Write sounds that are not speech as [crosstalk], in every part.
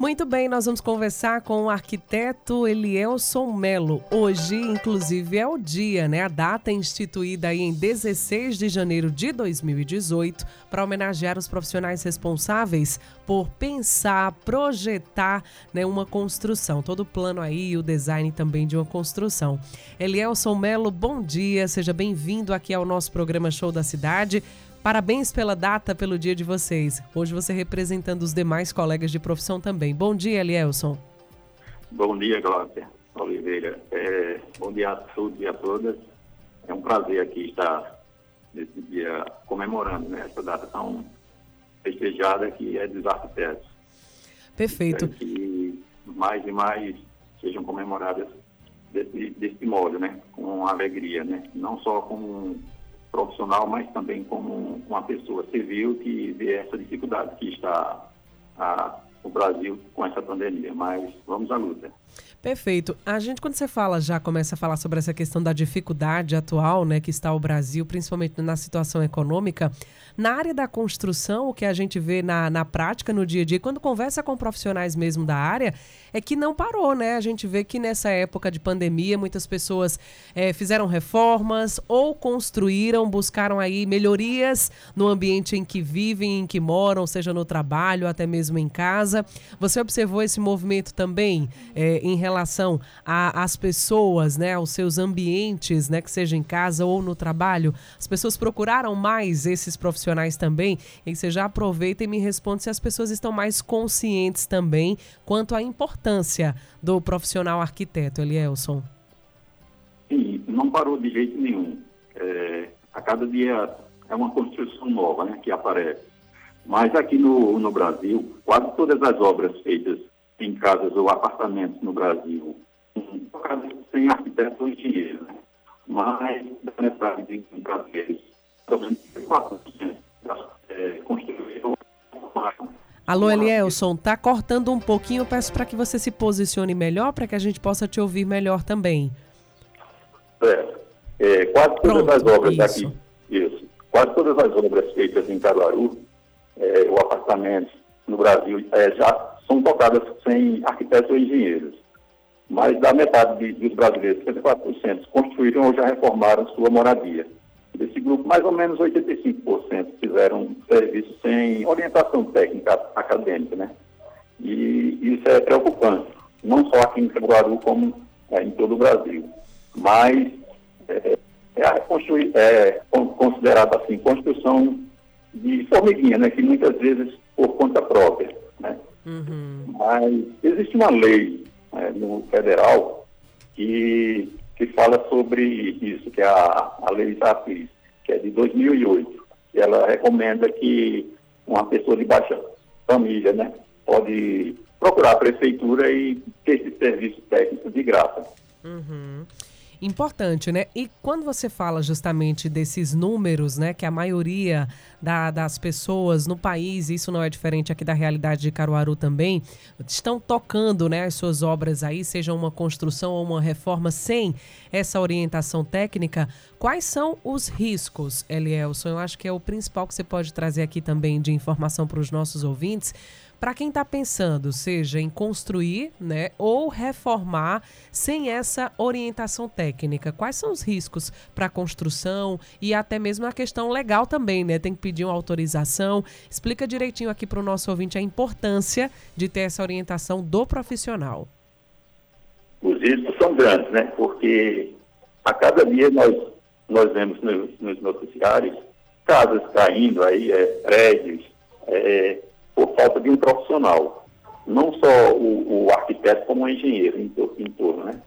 Muito bem, nós vamos conversar com o arquiteto Elielson Melo. Hoje, inclusive, é o dia, né? A data instituída aí em 16 de janeiro de 2018 para homenagear os profissionais responsáveis por pensar, projetar né, uma construção. Todo o plano aí, o design também de uma construção. Elielson Melo, bom dia, seja bem-vindo aqui ao nosso programa Show da Cidade. Parabéns pela data, pelo dia de vocês. Hoje você representando os demais colegas de profissão também. Bom dia, Elielson. Bom dia, Glaucia Oliveira. É, bom dia a todos e a todas. É um prazer aqui estar nesse dia comemorando né, essa data tão festejada que é dos arquitetos. Perfeito. Espero que mais e mais sejam comemoradas desse, desse modo, né? Com alegria, né? Não só com profissional, mas também como uma pessoa civil que vê essa dificuldade que está a, o Brasil com essa pandemia. Mas vamos à luta. Perfeito. A gente, quando você fala, já começa a falar sobre essa questão da dificuldade atual, né, que está o Brasil, principalmente na situação econômica, na área da construção, o que a gente vê na, na prática, no dia a dia, quando conversa com profissionais mesmo da área, é que não parou, né? A gente vê que nessa época de pandemia, muitas pessoas é, fizeram reformas ou construíram, buscaram aí melhorias no ambiente em que vivem, em que moram, seja no trabalho, até mesmo em casa. Você observou esse movimento também é, em relação às pessoas, né? Aos seus ambientes, né? Que seja em casa ou no trabalho. As pessoas procuraram mais esses profissionais também, e você já aproveita e me responde se as pessoas estão mais conscientes também quanto à importância do profissional arquiteto, Elielson. Sim, não parou de jeito nenhum. É, a cada dia é uma construção nova né, que aparece. Mas aqui no, no Brasil, quase todas as obras feitas em casas ou apartamentos no Brasil, sem arquiteto ou engenheiro, né? mais da metade de brasileiros é, Alô, Elielson, tá cortando um pouquinho. Peço para que você se posicione melhor para que a gente possa te ouvir melhor também. É, é quase todas Pronto, as obras isso. aqui, isso, quase todas as obras feitas em Caruaru, é, ou apartamentos no Brasil, é, já são tocadas sem arquitetos ou engenheiros. Mais da metade de, dos brasileiros, 74%, construíram ou já reformaram sua moradia. Desse grupo, mais ou menos 85% fizeram serviço sem orientação técnica acadêmica, né? E isso é preocupante, não só aqui em Caruaru, como é, em todo o Brasil. Mas é, é, é considerado assim, construção de formiguinha, né? Que muitas vezes por conta própria? Uhum. Mas existe uma lei né, no federal que que fala sobre isso, que é a, a lei Zafis, que é de 2008. E ela recomenda que uma pessoa de baixa família, né, pode procurar a prefeitura e ter esse serviço técnico de graça. Uhum importante, né? E quando você fala justamente desses números, né, que a maioria da, das pessoas no país, isso não é diferente aqui da realidade de Caruaru também, estão tocando, né, as suas obras aí, seja uma construção ou uma reforma sem essa orientação técnica, quais são os riscos, Elielson? Eu acho que é o principal que você pode trazer aqui também de informação para os nossos ouvintes, para quem está pensando, seja em construir né, ou reformar sem essa orientação técnica, quais são os riscos para a construção e até mesmo a questão legal também, né? Tem que pedir uma autorização. Explica direitinho aqui para o nosso ouvinte a importância de ter essa orientação do profissional. Os riscos são grandes, né? Porque a cada dia nós, nós vemos nos, nos noticiários casas caindo aí, é, prédios, é, por falta de um profissional. Não só o, o arquiteto como o engenheiro em, torno, né?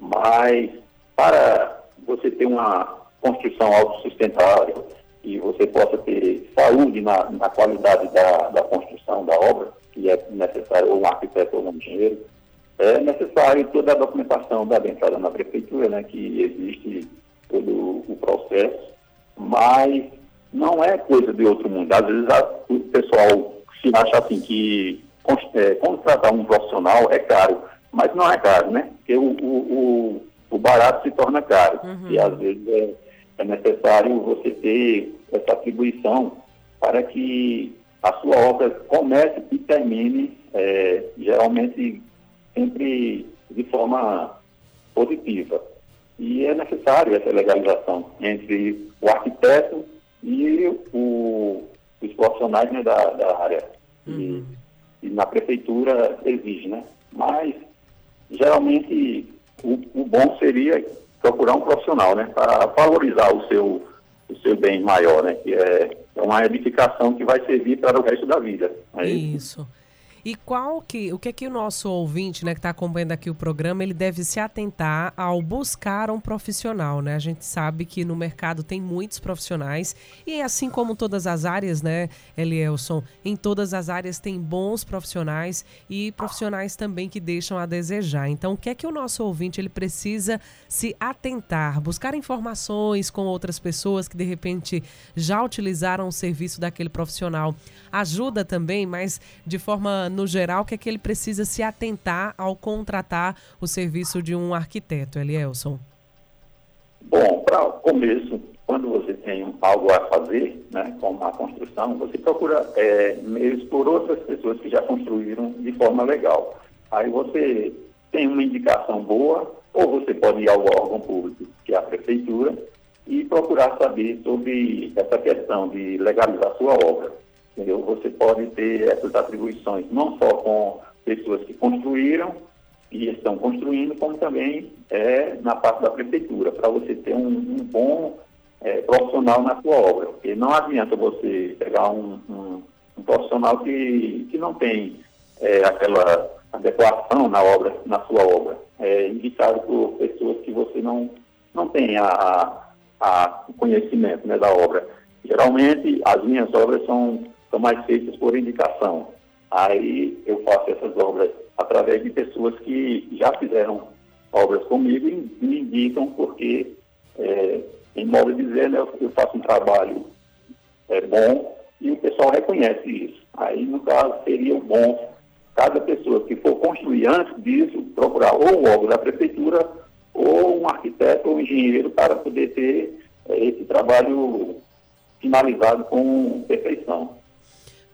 Mas para você ter uma construção autossustentável que você possa ter saúde na, na qualidade da, da construção da obra, que é necessário, ou um arquiteto ou um engenheiro, é necessário toda a documentação da entrada na prefeitura, né, que existe todo o processo, mas não é coisa de outro mundo. Às vezes a, o pessoal acha assim que é, contratar um profissional é caro, mas não é caro, né? Porque o, o, o, o barato se torna caro. Uhum. E às vezes é, é necessário você ter essa atribuição para que a sua obra comece e termine, é, geralmente sempre de forma positiva. E é necessário essa legalização entre o arquiteto e o, os profissionais né, da, da, área. Uhum. E, e, na prefeitura exige, né? Mas, geralmente, o, o bom seria procurar um profissional, né? Para valorizar o seu, o seu bem maior, né? Que é uma edificação que vai servir para o resto da vida. É isso. isso. E qual que, o que é que o nosso ouvinte, né, que está acompanhando aqui o programa, ele deve se atentar ao buscar um profissional, né? A gente sabe que no mercado tem muitos profissionais e assim como todas as áreas, né, Elielson, em todas as áreas tem bons profissionais e profissionais também que deixam a desejar. Então, o que é que o nosso ouvinte ele precisa se atentar, buscar informações com outras pessoas que de repente já utilizaram o serviço daquele profissional. Ajuda também, mas de forma no geral, que é que ele precisa se atentar ao contratar o serviço de um arquiteto, Elielson? Bom, para o começo, quando você tem algo a fazer, né, como a construção, você procura é, meios por outras pessoas que já construíram de forma legal. Aí você tem uma indicação boa, ou você pode ir ao órgão público, que é a prefeitura, e procurar saber sobre essa questão de legalizar sua obra. Entendeu? Você pode ter essas atribuições não só com pessoas que construíram e estão construindo, como também é, na parte da prefeitura, para você ter um, um bom é, profissional na sua obra. Porque não adianta você pegar um, um, um profissional que, que não tem é, aquela adequação na obra, na sua obra. É indicado por pessoas que você não, não tem a, a, conhecimento né, da obra. Geralmente, as minhas obras são são mais feitas por indicação. Aí eu faço essas obras através de pessoas que já fizeram obras comigo e me indicam porque, é, em modo de dizer, né, eu faço um trabalho é, bom e o pessoal reconhece isso. Aí, no caso, seria bom cada pessoa que for construir antes disso, procurar ou o órgão da prefeitura ou um arquiteto ou um engenheiro para poder ter é, esse trabalho finalizado com perfeição.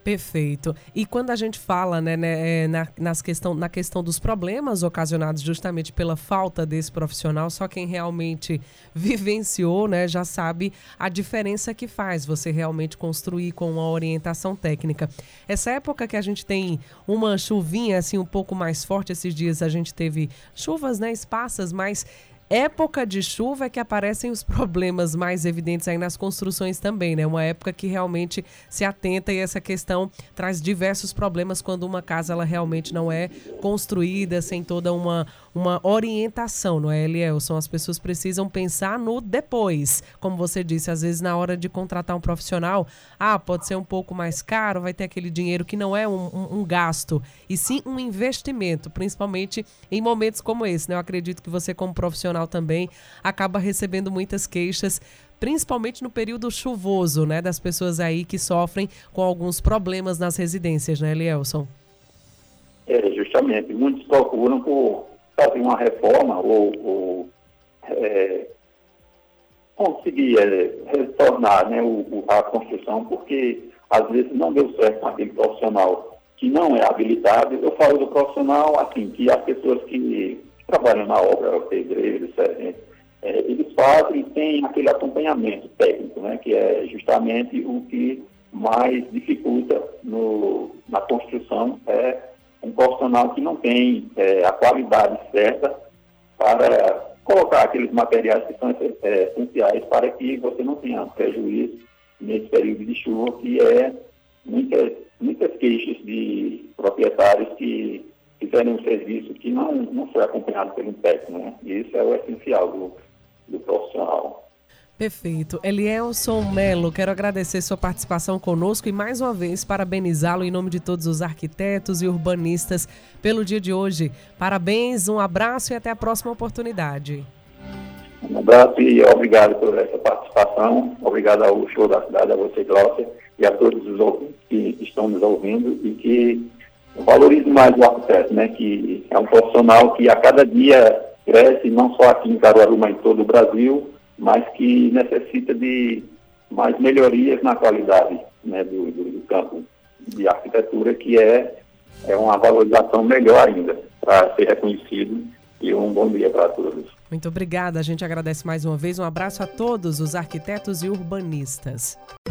Perfeito. E quando a gente fala né, né, é, na, nas questão, na questão dos problemas ocasionados justamente pela falta desse profissional, só quem realmente [laughs] vivenciou né, já sabe a diferença que faz você realmente construir com uma orientação técnica. Essa época que a gente tem uma chuvinha assim um pouco mais forte, esses dias a gente teve chuvas né, esparsas, mas época de chuva é que aparecem os problemas mais evidentes aí nas construções também, né? Uma época que realmente se atenta e essa questão traz diversos problemas quando uma casa ela realmente não é construída sem toda uma, uma orientação, não é, Elielson? As pessoas precisam pensar no depois. Como você disse, às vezes na hora de contratar um profissional, ah, pode ser um pouco mais caro, vai ter aquele dinheiro que não é um, um, um gasto, e sim um investimento, principalmente em momentos como esse, né? Eu acredito que você como profissional também acaba recebendo muitas queixas principalmente no período chuvoso, né, das pessoas aí que sofrem com alguns problemas nas residências, né, Elielson? É, justamente. Muitos procuram por fazer uma reforma ou, ou é, conseguir é, retornar né, o, a construção, porque às vezes não deu certo com aquele profissional que não é habilitado. Eu falo do profissional, assim, que as pessoas que trabalham na obra, pedreiros, é, é, eles fazem e têm aquele acompanhamento técnico, né, que é justamente o que mais dificulta no, na construção, é um profissional que não tem é, a qualidade certa para colocar aqueles materiais que são é, essenciais para que você não tenha prejuízo nesse período de chuva, que é muitas, muitas queixas de proprietários que fizerem um serviço que não, não foi acompanhado pelo técnico, né? E isso é o essencial do, do profissional. Perfeito. Elielson Melo, quero agradecer sua participação conosco e mais uma vez parabenizá-lo em nome de todos os arquitetos e urbanistas pelo dia de hoje. Parabéns, um abraço e até a próxima oportunidade. Um abraço e obrigado por essa participação. Obrigado ao show da cidade, a você, Glaucia, e a todos os que estão nos ouvindo e que valorize mais o arquiteto, né? Que é um profissional que a cada dia cresce, não só aqui em Caruaru, mas em todo o Brasil mas que necessita de mais melhorias na qualidade né, do, do, do, campo de arquitetura, que é, é uma valorização melhor ainda para ser reconhecido. E um bom dia para todos. Muito obrigada. A gente agradece mais uma vez. Um abraço a todos os arquitetos e urbanistas.